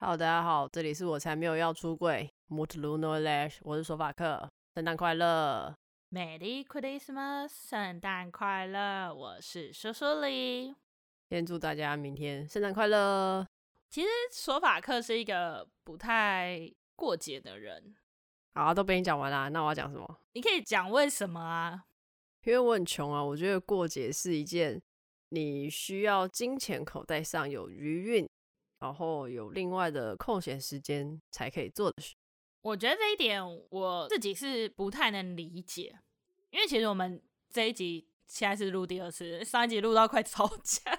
好，大家好，这里是我才没有要出柜 m u t l u n o l a s h 我是索法克，圣诞快乐，Merry Christmas，圣诞快乐，我是苏苏里，先祝大家明天圣诞快乐。其实索法克是一个不太过节的人，好啊，都被你讲完了，那我要讲什么？你可以讲为什么啊？因为我很穷啊，我觉得过节是一件你需要金钱口袋上有余韵。然后有另外的空闲时间才可以做的事，我觉得这一点我自己是不太能理解，因为其实我们这一集现在是录第二次，上一集录到快吵架。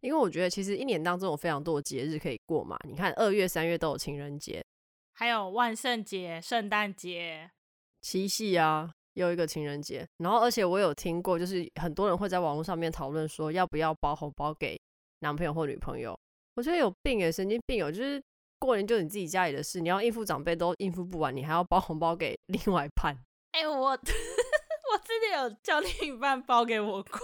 因为我觉得其实一年当中有非常多的节日可以过嘛，你看二月、三月都有情人节，还有万圣节、圣诞节、七夕啊，又一个情人节。然后而且我有听过，就是很多人会在网络上面讨论说，要不要包红包给男朋友或女朋友。我觉得有病诶，神经病哦！就是过年就你自己家里的事，你要应付长辈都应付不完，你还要包红包给另外一半。哎、欸，我我之前有叫另一半包给我过。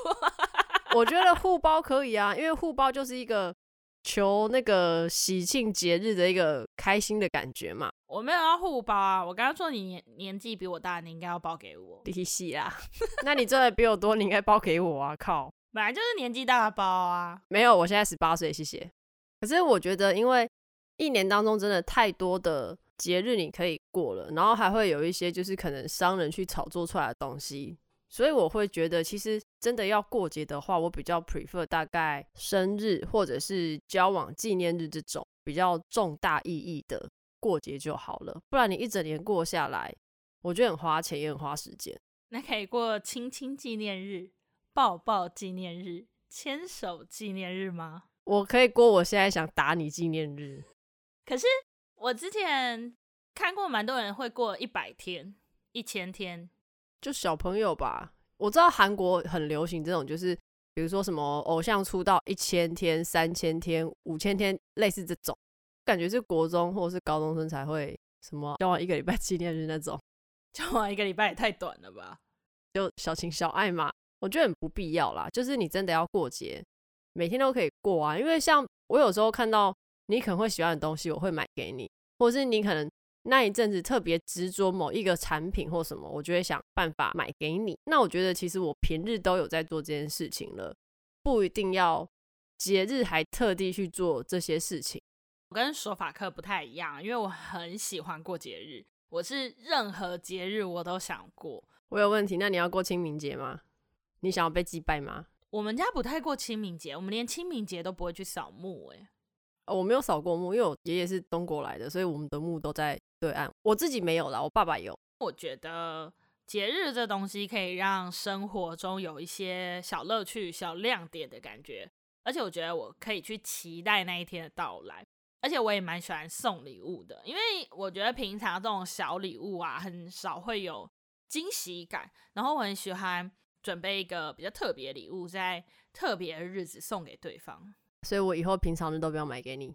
我觉得互包可以啊，因为互包就是一个求那个喜庆节日的一个开心的感觉嘛。我没有要互包啊，我刚刚说你年年纪比我大，你应该要包给我。利息啊？那你赚的比我多，你应该包给我啊！靠，本来就是年纪大的包啊。没有，我现在十八岁，谢谢。可是我觉得，因为一年当中真的太多的节日你可以过了，然后还会有一些就是可能商人去炒作出来的东西，所以我会觉得，其实真的要过节的话，我比较 prefer 大概生日或者是交往纪念日这种比较重大意义的过节就好了。不然你一整年过下来，我觉得很花钱也很花时间。那可以过亲亲纪念日、抱抱纪念日、牵手纪念日吗？我可以过我现在想打你纪念日，可是我之前看过蛮多人会过一百天、一千天，就小朋友吧。我知道韩国很流行这种，就是比如说什么偶像出道一千天、三千天、五千天，类似这种，感觉是国中或者是高中生才会什么交往一个礼拜纪念日那种，交往一个礼拜也太短了吧？就小情小爱嘛，我觉得很不必要啦。就是你真的要过节。每天都可以过啊，因为像我有时候看到你可能会喜欢的东西，我会买给你，或者是你可能那一阵子特别执着某一个产品或什么，我就会想办法买给你。那我觉得其实我平日都有在做这件事情了，不一定要节日还特地去做这些事情。我跟索法克不太一样，因为我很喜欢过节日，我是任何节日我都想过。我有问题，那你要过清明节吗？你想要被祭拜吗？我们家不太过清明节，我们连清明节都不会去扫墓。哎，我没有扫过墓，因为我爷爷是东国来的，所以我们的墓都在对岸。我自己没有啦，我爸爸有。我觉得节日这东西可以让生活中有一些小乐趣、小亮点的感觉，而且我觉得我可以去期待那一天的到来。而且我也蛮喜欢送礼物的，因为我觉得平常这种小礼物啊，很少会有惊喜感，然后我很喜欢。准备一个比较特别的礼物，在特别的日子送给对方，所以我以后平常日都不要买给你，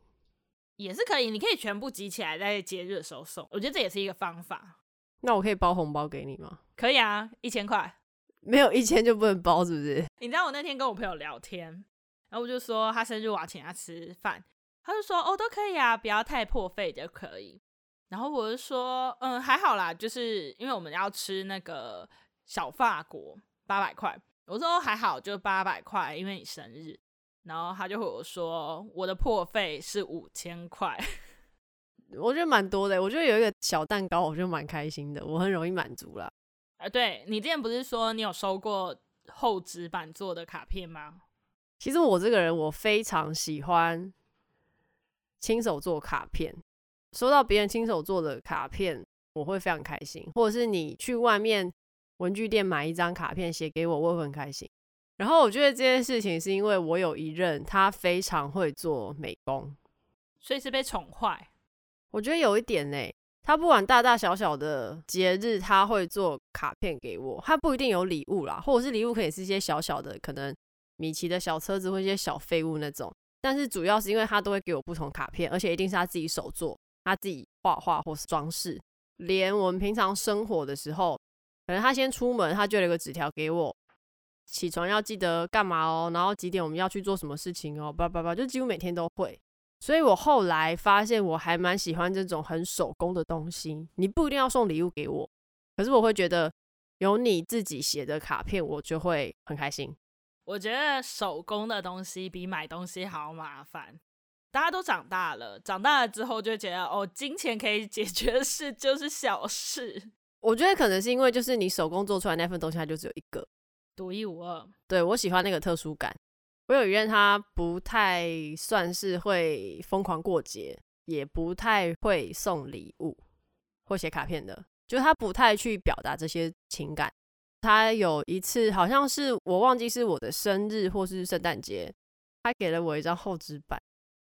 也是可以。你可以全部集起来，在节日的时候送，我觉得这也是一个方法。那我可以包红包给你吗？可以啊，一千块，没有一千就不能包，是不是？你知道我那天跟我朋友聊天，然后我就说他生日我要请他吃饭，他就说哦都可以啊，不要太破费就可以。然后我就说嗯还好啦，就是因为我们要吃那个小法国。八百块，我说还好，就八百块，因为你生日。然后他就和我说，我的破费是五千块，我觉得蛮多的。我觉得有一个小蛋糕，我就蛮开心的，我很容易满足啦。啊，对，你之前不是说你有收过厚纸板做的卡片吗？其实我这个人，我非常喜欢亲手做卡片，收到别人亲手做的卡片，我会非常开心。或者是你去外面。文具店买一张卡片写给我，我会很开心。然后我觉得这件事情是因为我有一任他非常会做美工，所以是被宠坏。我觉得有一点呢，他不管大大小小的节日，他会做卡片给我。他不一定有礼物啦，或者是礼物可以是一些小小的，可能米奇的小车子或一些小废物那种。但是主要是因为他都会给我不同卡片，而且一定是他自己手做，他自己画画或是装饰。连我们平常生活的时候。可能他先出门，他就留个纸条给我，起床要记得干嘛哦，然后几点我们要去做什么事情哦，叭叭叭，就几乎每天都会。所以我后来发现，我还蛮喜欢这种很手工的东西。你不一定要送礼物给我，可是我会觉得有你自己写的卡片，我就会很开心。我觉得手工的东西比买东西好麻烦。大家都长大了，长大了之后就觉得哦，金钱可以解决的事就是小事。我觉得可能是因为就是你手工做出来那份东西，它就只有一个，独一无二。对，我喜欢那个特殊感。我有一任他不太算是会疯狂过节，也不太会送礼物或写卡片的，就是他不太去表达这些情感。他有一次好像是我忘记是我的生日或是圣诞节，他给了我一张厚纸板。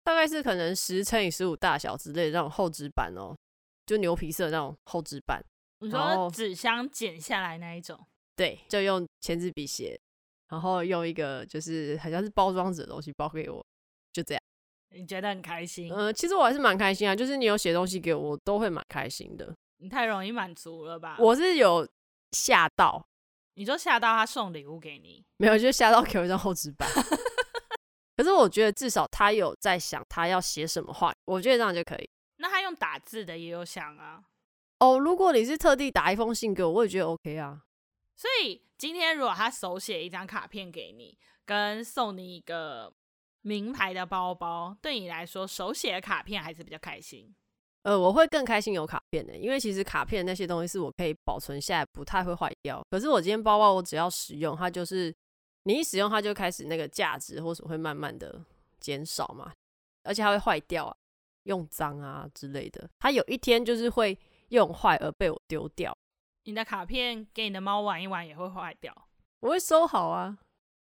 大概是可能十乘以十五大小之类的那种厚纸板哦，就牛皮色那种厚纸板。你说纸箱剪下来那一种？对，就用签字笔写，然后用一个就是好像是包装纸的东西包给我，就这样。你觉得很开心？嗯、呃，其实我还是蛮开心啊，就是你有写东西给我，我都会蛮开心的。你太容易满足了吧？我是有吓到，你就吓到他送礼物给你？没有，就吓到给我一张厚纸板。可是我觉得至少他有在想他要写什么话，我觉得这样就可以。那他用打字的也有想啊。哦，如果你是特地打一封信给我，我也觉得 OK 啊。所以今天如果他手写一张卡片给你，跟送你一个名牌的包包，对你来说手写的卡片还是比较开心？呃，我会更开心有卡片的，因为其实卡片那些东西是我可以保存下来，不太会坏掉。可是我今天包包我只要使用，它就是。你一使用它就开始那个价值或者会慢慢的减少嘛，而且它会坏掉啊，用脏啊之类的，它有一天就是会用坏而被我丢掉。你的卡片给你的猫玩一玩也会坏掉，我会收好啊，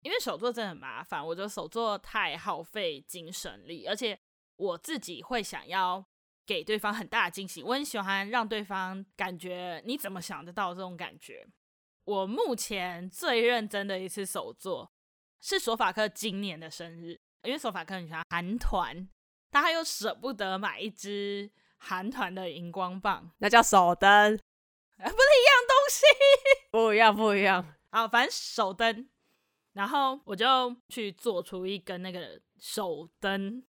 因为手作真的很麻烦，我觉得手作太耗费精神力，而且我自己会想要给对方很大的惊喜，我很喜欢让对方感觉你怎么想得到这种感觉。我目前最认真的一次手作是索法克今年的生日，因为索法克很喜欢韩团，但他又舍不得买一支韩团的荧光棒，那叫手灯，不是一样东西，不一样不一样。好，反正手灯，然后我就去做出一根那个手灯，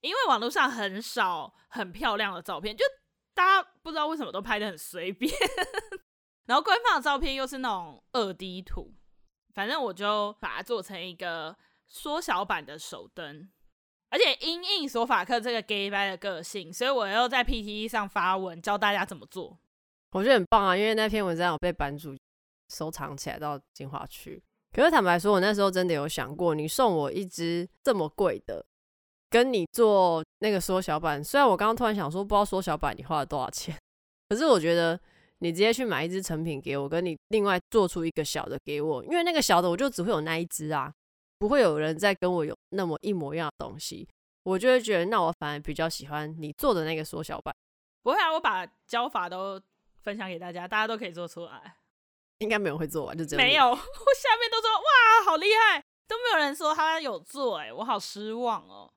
因为网络上很少很漂亮的照片，就大家不知道为什么都拍的很随便。然后官方的照片又是那种二 D 图，反正我就把它做成一个缩小版的手灯，而且因应索法克这个 gay 掰的个性，所以我又在 P T E 上发文教大家怎么做。我觉得很棒啊，因为那篇文章有被版主收藏起来到精华区。可是坦白说，我那时候真的有想过，你送我一支这么贵的，跟你做那个缩小版，虽然我刚刚突然想说，不知道缩小版你花了多少钱，可是我觉得。你直接去买一支成品给我，跟你另外做出一个小的给我，因为那个小的我就只会有那一支啊，不会有人再跟我有那么一模一样的东西，我就会觉得那我反而比较喜欢你做的那个缩小版。不会啊，我把教法都分享给大家，大家都可以做出来。应该没有人会做完，就这样。没有，我下面都说哇，好厉害，都没有人说他有做，哎，我好失望哦。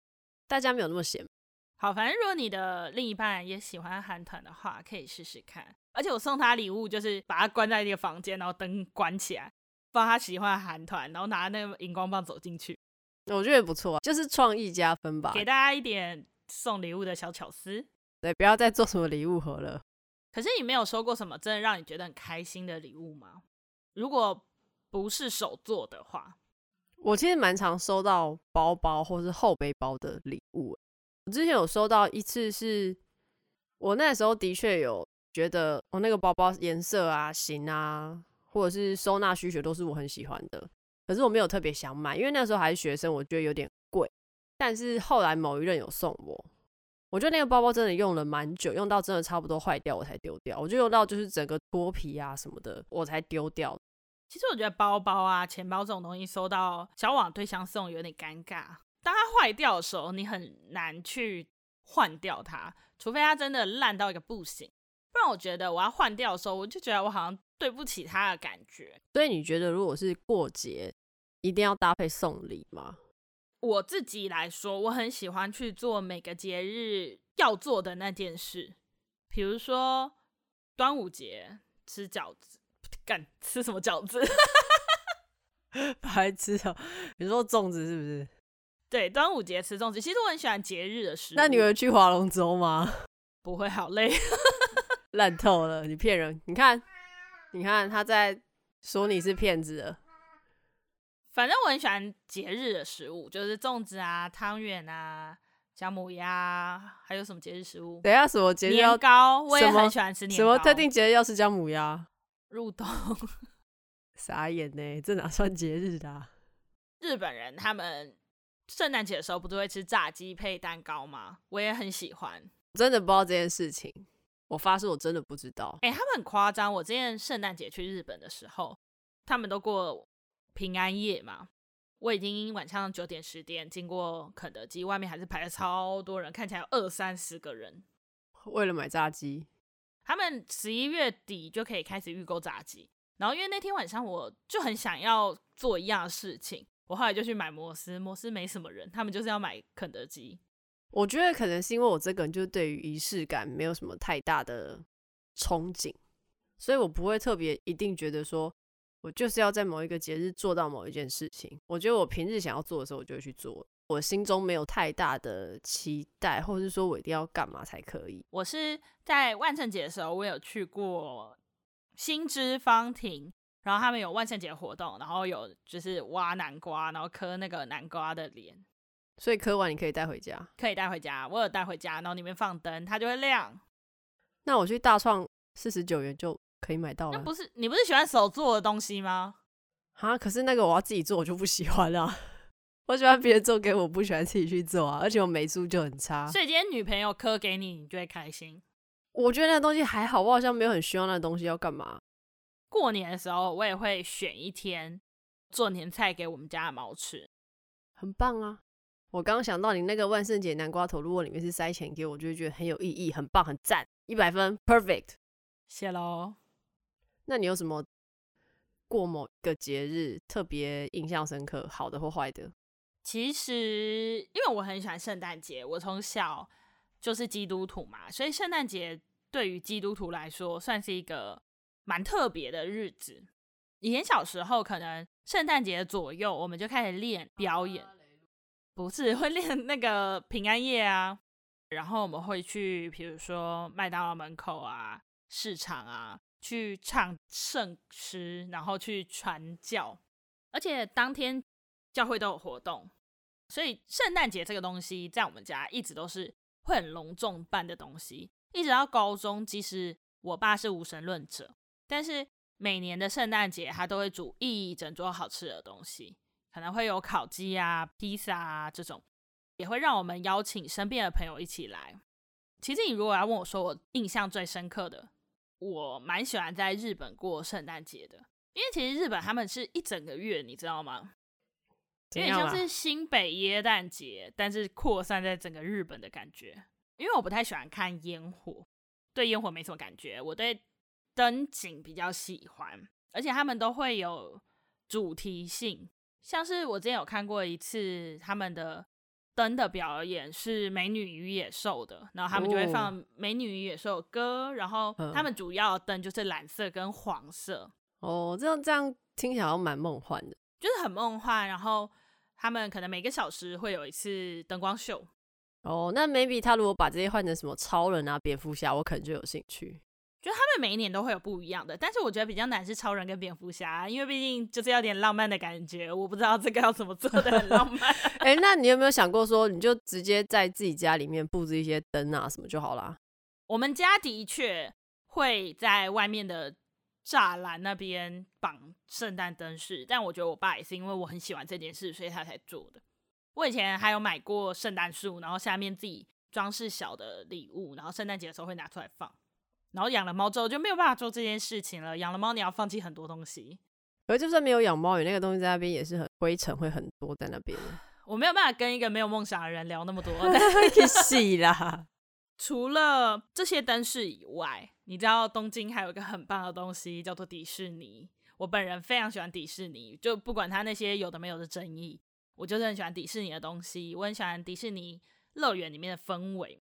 大家没有那么闲。好，反正如果你的另一半也喜欢韩团的话，可以试试看。而且我送他礼物，就是把他关在一个房间，然后灯关起来，放他喜欢韩团，然后拿那个荧光棒走进去。我觉得也不错啊，就是创意加分吧，给大家一点送礼物的小巧思。对，不要再做什么礼物盒了。可是你没有收过什么真的让你觉得很开心的礼物吗？如果不是手做的话，我其实蛮常收到包包或是后背包的礼物。我之前有收到一次是，是我那时候的确有。觉得我那个包包颜色啊、型啊，或者是收纳需求都是我很喜欢的，可是我没有特别想买，因为那时候还是学生，我觉得有点贵。但是后来某一任有送我，我觉得那个包包真的用了蛮久，用到真的差不多坏掉我才丢掉。我就用到就是整个脱皮啊什么的，我才丢掉。其实我觉得包包啊、钱包这种东西收到交往对象送有点尴尬，当它坏掉的时候，你很难去换掉它，除非它真的烂到一个不行。不然我觉得我要换掉的时候，我就觉得我好像对不起他的感觉。所以你觉得如果是过节，一定要搭配送礼吗？我自己来说，我很喜欢去做每个节日要做的那件事，比如说端午节吃饺子，干吃什么饺子？白吃哦！你说粽子是不是？对，端午节吃粽子。其实我很喜欢节日的食物。那你会去划龙舟吗？不会，好累，烂透了。你骗人！你看，你看他在说你是骗子了。反正我很喜欢节日的食物，就是粽子啊、汤圆啊、姜母鸭，还有什么节日食物？等一下什么节日？年糕，我也很喜欢吃年糕。什么特定节日要吃姜母鸭？入冬。傻眼呢，这哪算节日的啊？日本人他们圣诞节的时候不是会吃炸鸡配蛋糕吗？我也很喜欢。真的不知道这件事情，我发誓我真的不知道。哎、欸，他们很夸张。我之前圣诞节去日本的时候，他们都过平安夜嘛。我已经晚上九点十点经过肯德基，外面还是排了超多人，看起来有二三十个人，为了买炸鸡。他们十一月底就可以开始预购炸鸡。然后因为那天晚上我就很想要做一样的事情。我后来就去买摩斯，摩斯没什么人，他们就是要买肯德基。我觉得可能是因为我这个人就是对于仪式感没有什么太大的憧憬，所以我不会特别一定觉得说我就是要在某一个节日做到某一件事情。我觉得我平日想要做的时候，我就会去做。我心中没有太大的期待，或者是说我一定要干嘛才可以。我是在万圣节的时候，我有去过新之芳庭。然后他们有万圣节活动，然后有就是挖南瓜，然后刻那个南瓜的脸，所以磕完你可以带回家，可以带回家。我有带回家，然后里面放灯，它就会亮。那我去大创四十九元就可以买到了。那不是你不是喜欢手做的东西吗？啊，可是那个我要自己做，我就不喜欢了。我喜欢别人做给我，不喜欢自己去做啊。而且我美术就很差，所以今天女朋友磕给你，你就会开心。我觉得那个东西还好，我好像没有很需要那个东西，要干嘛？过年的时候，我也会选一天做年菜给我们家的猫吃，很棒啊！我刚刚想到你那个万圣节南瓜头，如果里面是塞钱给我，就会觉得很有意义，很棒，很赞，一百分，perfect。谢喽。那你有什么过某一个节日特别印象深刻，好的或坏的？其实，因为我很喜欢圣诞节，我从小就是基督徒嘛，所以圣诞节对于基督徒来说算是一个。蛮特别的日子。以前小时候，可能圣诞节左右，我们就开始练表演，不是 会练那个平安夜啊。然后我们会去，比如说麦当劳门口啊、市场啊，去唱圣诗，然后去传教。而且当天教会都有活动，所以圣诞节这个东西在我们家一直都是会很隆重办的东西。一直到高中，即使我爸是无神论者。但是每年的圣诞节，他都会煮一整桌好吃的东西，可能会有烤鸡啊、披萨啊这种，也会让我们邀请身边的朋友一起来。其实你如果要问我说我印象最深刻的，我蛮喜欢在日本过圣诞节的，因为其实日本他们是一整个月，你知道吗？有点像是新北耶诞节，但是扩散在整个日本的感觉。因为我不太喜欢看烟火，对烟火没什么感觉，我对。灯景比较喜欢，而且他们都会有主题性，像是我之前有看过一次他们的灯的表演是《美女与野兽》的，然后他们就会放《美女与野兽》的歌，然后他们主要的灯就是蓝色跟黄色。哦，这样这样听起来好蛮梦幻的，就是很梦幻。然后他们可能每个小时会有一次灯光秀。哦，那 maybe 他如果把这些换成什么超人啊、蝙蝠侠，我可能就有兴趣。就他们每一年都会有不一样的，但是我觉得比较难是超人跟蝙蝠侠，因为毕竟就是要点浪漫的感觉，我不知道这个要怎么做的很浪漫。哎、欸，那你有没有想过说，你就直接在自己家里面布置一些灯啊什么就好啦？我们家的确会在外面的栅栏那边绑圣诞灯饰，但我觉得我爸也是因为我很喜欢这件事，所以他才做的。我以前还有买过圣诞树，然后下面自己装饰小的礼物，然后圣诞节的时候会拿出来放。然后养了猫之后就没有办法做这件事情了。养了猫，你要放弃很多东西。而就算没有养猫，有那个东西在那边也是很灰尘，会很多在那边。我没有办法跟一个没有梦想的人聊那么多。是啦。除了这些灯饰以外，你知道东京还有一个很棒的东西叫做迪士尼。我本人非常喜欢迪士尼，就不管它那些有的没有的争议，我就是很喜欢迪士尼的东西。我很喜欢迪士尼乐园里面的氛围。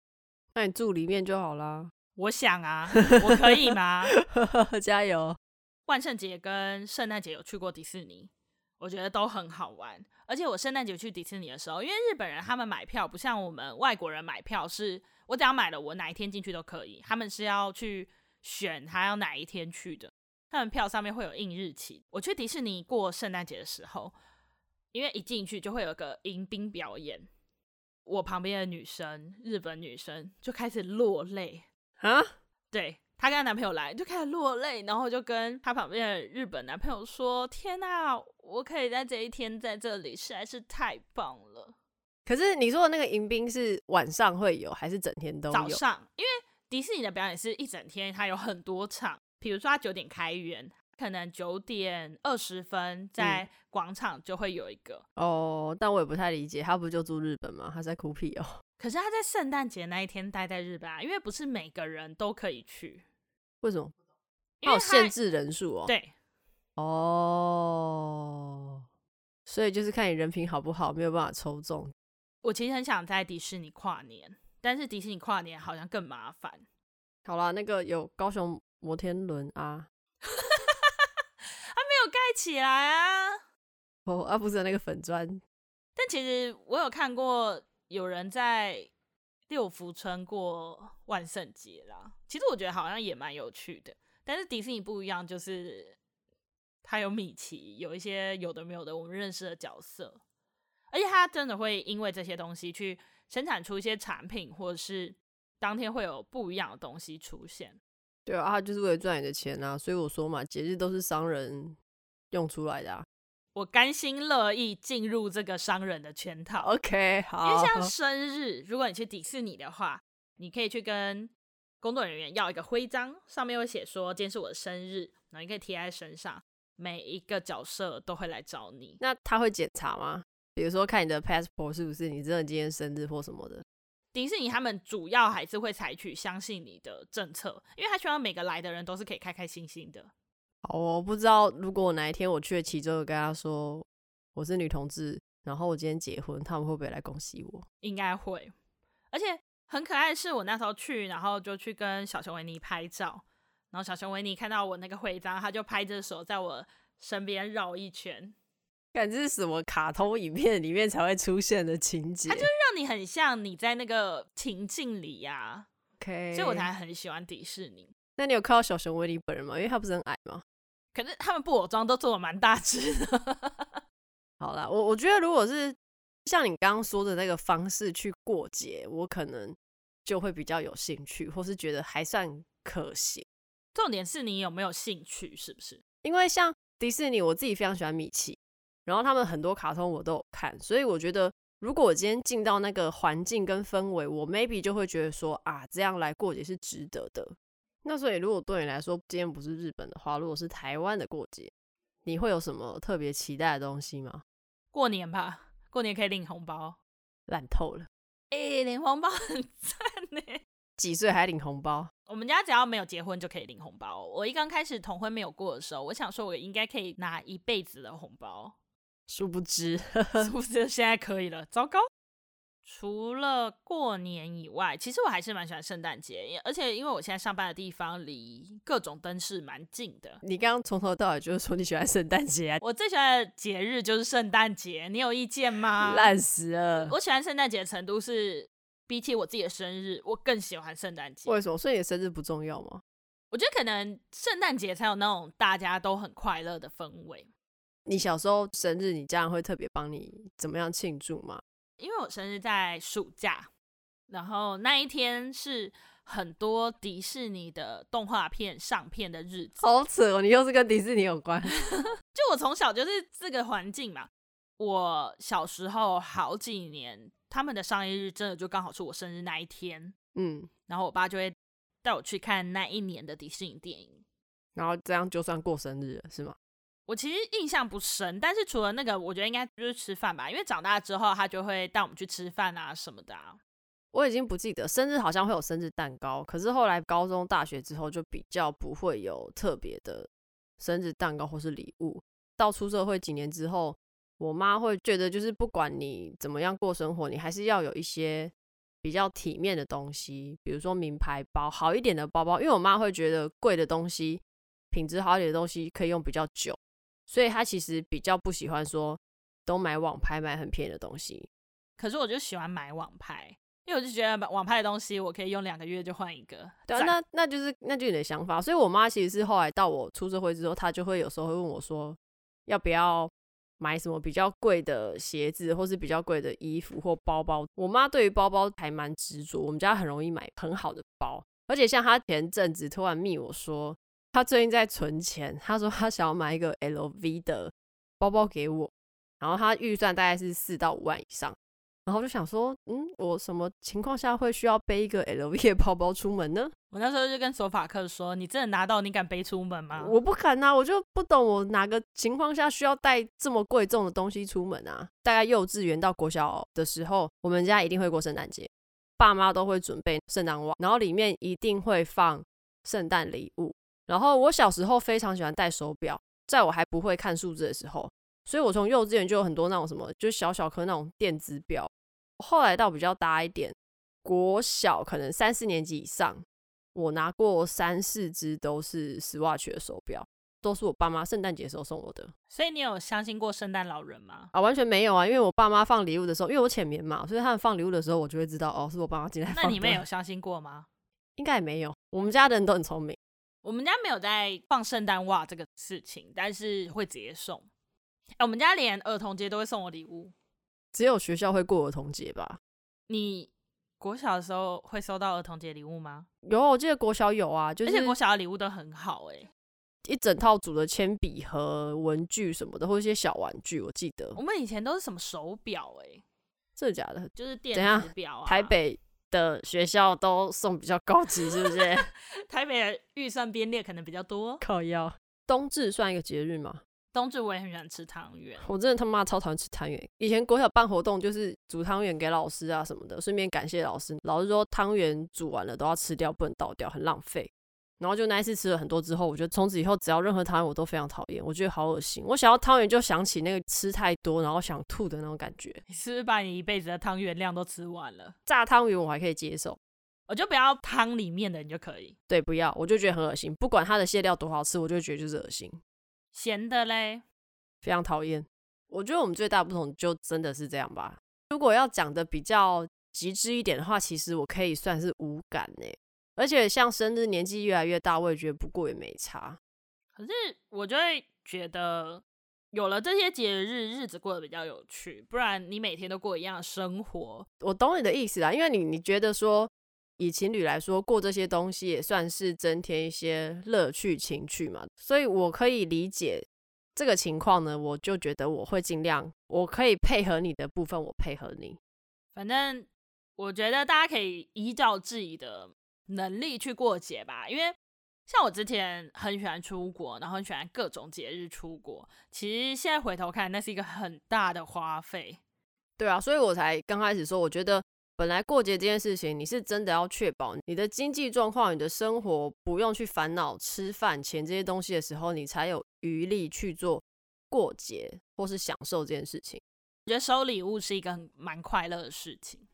那你住里面就好啦。我想啊，我可以吗？加油！万圣节跟圣诞节有去过迪士尼，我觉得都很好玩。而且我圣诞节去迪士尼的时候，因为日本人他们买票不像我们外国人买票，是我只要买了，我哪一天进去都可以。他们是要去选他要哪一天去的，他们票上面会有印日期。我去迪士尼过圣诞节的时候，因为一进去就会有个迎宾表演，我旁边的女生，日本女生就开始落泪啊，对。她跟她男朋友来就开始落泪，然后就跟她旁边的日本男朋友说：“天哪，我可以在这一天在这里，实在是太棒了。”可是你说的那个迎宾是晚上会有，还是整天都有？早上，因为迪士尼的表演是一整天，它有很多场。比如说，它九点开园，可能九点二十分在广场就会有一个。嗯。哦，但我也不太理解，他不就住日本吗？他在哭屁哦。可是他在圣诞节那一天待在日本啊，因为不是每个人都可以去。为什么？因为限制人数哦。对。哦。所以就是看你人品好不好，没有办法抽中。我其实很想在迪士尼跨年，但是迪士尼跨年好像更麻烦。好啦，那个有高雄摩天轮啊，它没有盖起来啊。哦，啊，不是那个粉砖。但其实我有看过。有人在六福村过万圣节啦，其实我觉得好像也蛮有趣的。但是迪士尼不一样，就是它有米奇，有一些有的没有的我们认识的角色，而且它真的会因为这些东西去生产出一些产品，或者是当天会有不一样的东西出现。对啊，它就是为了赚你的钱啊，所以我说嘛，节日都是商人用出来的啊。我甘心乐意进入这个商人的圈套。OK，好。因为像生日，如果你去迪士尼的话，你可以去跟工作人员要一个徽章，上面会写说今天是我的生日，然后你可以贴在身上。每一个角色都会来找你。那他会检查吗？比如说看你的 passport 是不是你真的今天生日或什么的？迪士尼他们主要还是会采取相信你的政策，因为他希望每个来的人都是可以开开心心的。我不知道，如果哪一天我去了其中，跟他说我是女同志，然后我今天结婚，他们会不会来恭喜我？应该会。而且很可爱的是，我那时候去，然后就去跟小熊维尼拍照，然后小熊维尼看到我那个徽章，他就拍着手在我身边绕一圈。感觉是什么卡通影片里面才会出现的情节？它就是让你很像你在那个情境里呀、啊。OK，所以我才很喜欢迪士尼。那你有看到小熊维尼本人吗？因为他不是很矮吗？可是他们布偶装都做的蛮大只的。好啦，我我觉得如果是像你刚刚说的那个方式去过节，我可能就会比较有兴趣，或是觉得还算可行。重点是你有没有兴趣，是不是？因为像迪士尼，我自己非常喜欢米奇，然后他们很多卡通我都有看，所以我觉得如果我今天进到那个环境跟氛围，我 maybe 就会觉得说啊，这样来过节是值得的。那所以，如果对你来说今天不是日本的话，如果是台湾的过节，你会有什么特别期待的东西吗？过年吧，过年可以领红包，烂透了。哎、欸，领红包很赞呢。几岁还领红包？我们家只要没有结婚就可以领红包。我一刚开始同婚没有过的时候，我想说我应该可以拿一辈子的红包，殊不知，殊不知现在可以了，糟糕。除了过年以外，其实我还是蛮喜欢圣诞节，而且因为我现在上班的地方离各种灯饰蛮近的。你刚刚从头到尾就是说你喜欢圣诞节啊？我最喜欢的节日就是圣诞节，你有意见吗？烂死了！我喜欢圣诞节的程度是比起我自己的生日，我更喜欢圣诞节。为什么？所以你的生日不重要吗？我觉得可能圣诞节才有那种大家都很快乐的氛围。你小时候生日，你家人会特别帮你怎么样庆祝吗？因为我生日在暑假，然后那一天是很多迪士尼的动画片上片的日子。好扯哦，你又是跟迪士尼有关？就我从小就是这个环境嘛。我小时候好几年，他们的上映日真的就刚好是我生日那一天。嗯，然后我爸就会带我去看那一年的迪士尼电影，然后这样就算过生日了，是吗？我其实印象不深，但是除了那个，我觉得应该就是吃饭吧，因为长大之后他就会带我们去吃饭啊什么的啊。我已经不记得生日好像会有生日蛋糕，可是后来高中、大学之后就比较不会有特别的生日蛋糕或是礼物。到出社会几年之后，我妈会觉得就是不管你怎么样过生活，你还是要有一些比较体面的东西，比如说名牌包、好一点的包包，因为我妈会觉得贵的东西、品质好一点的东西可以用比较久。所以他其实比较不喜欢说都买网拍买很便宜的东西。可是我就喜欢买网拍，因为我就觉得网拍的东西我可以用两个月就换一个。对啊，那那就是那就是你的想法。所以我妈其实是后来到我出社会之后，她就会有时候会问我说，要不要买什么比较贵的鞋子，或是比较贵的衣服或包包。我妈对于包包还蛮执着，我们家很容易买很好的包。而且像她前阵子突然密我说，她最近在存钱，他说他想要买一个 LV 的包包给我，然后他预算大概是四到五万以上。然后就想说，嗯，我什么情况下会需要背一个 LV 的包包出门呢？我那时候就跟索法克说：“你真的拿到，你敢背出门吗？”我不敢啊，我就不懂我哪个情况下需要带这么贵重的东西出门啊？大概幼稚园到国小的时候，我们家一定会过圣诞节，爸妈都会准备圣诞袜，然后里面一定会放圣诞礼物。然后我小时候非常喜欢戴手表，在我还不会看数字的时候，所以我从幼稚园就有很多那种什么，就小小颗那种电子表。后来到比较大一点，国小可能三四年级以上，我拿过三四只都是 Swatch 的手表，都是我爸妈圣诞节时候送我的。所以你有相信过圣诞老人吗？啊，完全没有啊！因为我爸妈放礼物的时候，因为我浅眠嘛，所以他们放礼物的时候，我就会知道哦，是我爸妈进来放的。那你们有相信过吗？应该也没有。我们家的人都很聪明，我们家没有在放圣诞袜这个事情，但是会直接送。哎，我们家连儿童节都会送我礼物。只有学校会过儿童节吧？你国小的时候会收到儿童节礼物吗？有，我记得国小有啊，就是、而且国小的礼物都很好哎、欸，一整套组的铅笔盒、文具什么的，或者一些小玩具。我记得我们以前都是什么手表哎、欸，真的假的？就是电子表啊。台北的学校都送比较高级，是不是？台北的预算编列可能比较多。靠腰，冬至算一个节日吗？冬至我也很喜欢吃汤圆，我真的他妈超讨厌吃汤圆。以前国小办活动就是煮汤圆给老师啊什么的，顺便感谢老师。老师说汤圆煮完了都要吃掉，不能倒掉，很浪费。然后就那一次吃了很多之后，我觉得从此以后只要任何汤圆我都非常讨厌，我觉得好恶心。我想要汤圆就想起那个吃太多然后想吐的那种感觉。你是不是把你一辈子的汤圆量都吃完了？炸汤圆我还可以接受，我就不要汤里面的你就可以。对，不要，我就觉得很恶心。不管它的馅料多好吃，我就觉得就是恶心。咸的嘞？非常讨厌，我觉得我们最大不同就真的是这样吧。如果要讲的比较极致一点的话，其实我可以算是无感呢。而且像生日，年纪越来越大，我也觉得不过也没差。可是我就会觉得，有了这些节日，日子过得比较有趣。不然你每天都过一样的生活，我懂你的意思啦。因为你你觉得说，以情侣来说，过这些东西也算是增添一些乐趣情趣嘛。所以我可以理解。这个情况呢，我就觉得我会尽量，我可以配合你的部分，我配合你。反正我觉得大家可以依照自己的能力去过节吧。因为像我之前很喜欢出国，然后很喜欢各种节日出国。其实现在回头看，那是一个很大的花费。对啊，所以我才刚开始说，我觉得。本来过节这件事情，你是真的要确保你的经济状况、你的生活不用去烦恼吃饭钱这些东西的时候，你才有余力去做过节或是享受这件事情。我觉得收礼物是一个很蛮快乐的事情。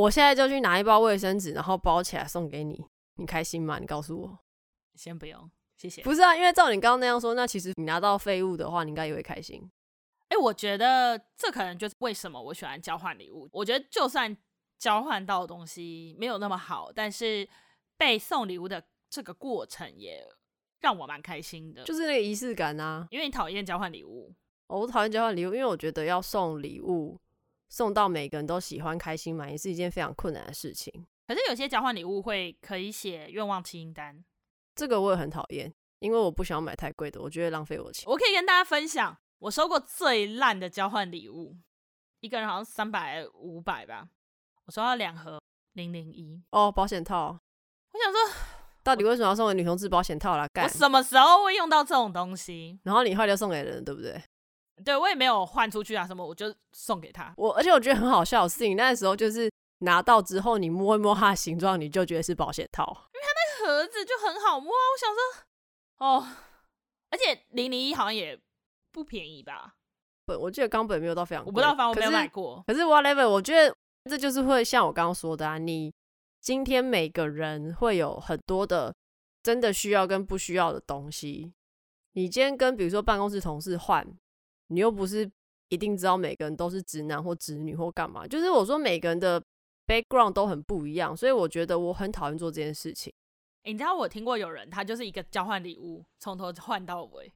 我现在就去拿一包卫生纸，然后包起来送给你，你开心吗？你告诉我。先不用，谢谢。不是啊，因为照你刚刚那样说，那其实你拿到废物的话，你应该也会开心。哎，我觉得这可能就是为什么我喜欢交换礼物。我觉得就算。交换到的东西没有那么好，但是被送礼物的这个过程也让我蛮开心的，就是那个仪式感啊。因为你讨厌交换礼物，哦，我讨厌交换礼物，因为我觉得要送礼物送到每个人都喜欢、开心满意是一件非常困难的事情。可是有些交换礼物会可以写愿望清单，这个我也很讨厌，因为我不想买太贵的，我觉得浪费我钱。我可以跟大家分享，我收过最烂的交换礼物，一个人好像三百五百吧。我收到两盒零零一哦，保险套。我想说，到底为什么要送给女同志保险套啦？干，我什么时候会用到这种东西？然后你后来就送给人，对不对？对，我也没有换出去啊，什么我就送给他。我而且我觉得很好笑的是，你那时候就是拿到之后，你摸一摸它的形状，你就觉得是保险套，因为它那个盒子就很好摸啊。我想说，哦，而且零零一好像也不便宜吧？本我记得冈本没有到非常贵，我不知道，反正我没有买过。可是 whatever，我觉得。这就是会像我刚刚说的啊，你今天每个人会有很多的真的需要跟不需要的东西，你今天跟比如说办公室同事换，你又不是一定知道每个人都是直男或直女或干嘛，就是我说每个人的 background 都很不一样，所以我觉得我很讨厌做这件事情。欸，你知道我听过有人他就是一个交换礼物，从头换到尾，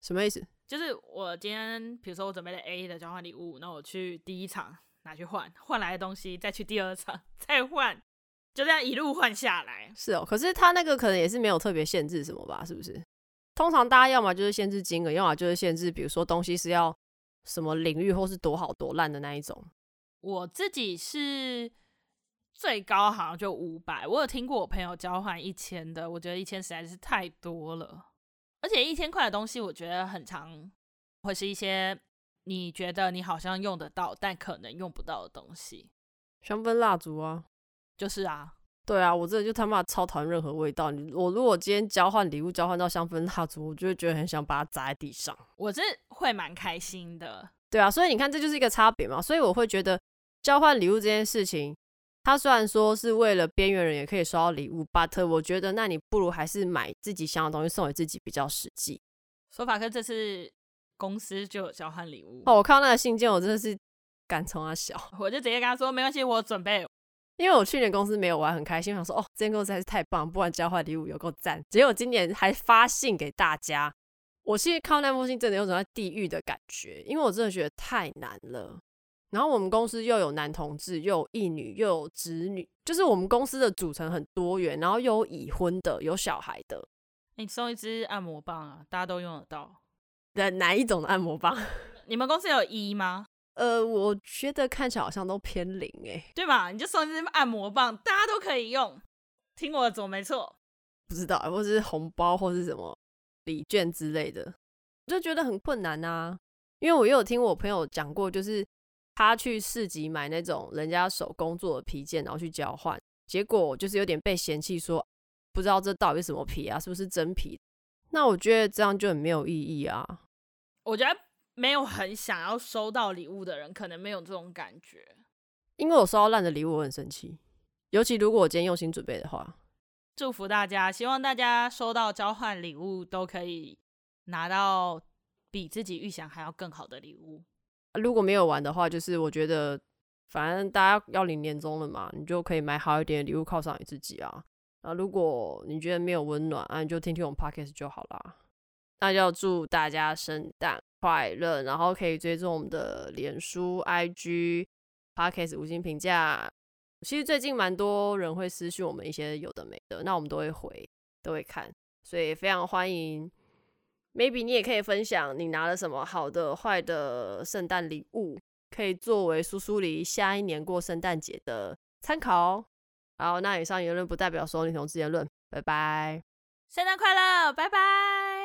什么意思？就是我今天比如说我准备了 A 的交换礼物，那我去第一场拿去换，换来的东西再去第二场 再换。就这样一路换下来，是哦。可是他那个可能也是没有特别限制什么吧？是不是？通常大家要么就是限制金额，要么就是限制，比如说东西是要什么领域或是多好多烂的那一种。我自己是最高好像就五百，我有听过我朋友交换一千的，我觉得一千实在是太多了。而且一千块的东西，我觉得很长会是一些你觉得你好像用得到，但可能用不到的东西，香氛蜡烛啊。就是啊，对啊，我真的就他妈超讨厌任何味道。你我如果今天交换礼物交换到香氛蜡烛，我就会觉得很想把它砸在地上。我是会蛮开心的，对啊，所以你看这就是一个差别嘛。所以我会觉得交换礼物这件事情，它虽然说是为了边缘人也可以收到礼物，but 我觉得那你不如还是买自己想要的东西送给自己比较实际。索法克这次公司就有交换礼物哦，我看到那个信件，我真的是敢冲他小，我就直接跟他说没关系，我准备。因为我去年公司没有玩，很开心，我想说哦，这间公司还是太棒，不然交换礼物有够赞。结果今年还发信给大家，我其实看到那封信真的有种在地狱的感觉，因为我真的觉得太难了。然后我们公司又有男同志，又有异女，又有直女，就是我们公司的组成很多元，然后又有已婚的，有小孩的。你送一支按摩棒啊，大家都用得到。的哪一种的按摩棒？你们公司有一吗？呃，我觉得看起来好像都偏零哎，对吧？你就送这按摩棒，大家都可以用。听我的总没错。不知道，或者是红包，或是什么礼券之类的，就觉得很困难啊。因为我又有听我朋友讲过，就是他去市集买那种人家手工做的皮件，然后去交换，结果就是有点被嫌弃，说不知道这到底是什么皮啊，是不是真皮？那我觉得这样就很没有意义啊。我觉得。没有很想要收到礼物的人，可能没有这种感觉。因为我收到烂的礼物，我很生气。尤其如果我今天用心准备的话。祝福大家，希望大家收到交换礼物都可以拿到比自己预想还要更好的礼物。如果没有玩的话，就是我觉得反正大家要领年终了嘛，你就可以买好一点的礼物犒赏你自己啊。啊，如果你觉得没有温暖，啊，你就听听我们 podcast 就好啦。那就要祝大家圣诞快乐，然后可以追踪我们的脸书、IG、Podcast 五星评价。其实最近蛮多人会私讯我们一些有的没的，那我们都会回，都会看，所以非常欢迎。Maybe 你也可以分享你拿了什么好的、坏的圣诞礼物，可以作为苏苏黎下一年过圣诞节的参考。好，那以上言论不代表所有女同志言论，拜拜，圣诞快乐，拜拜。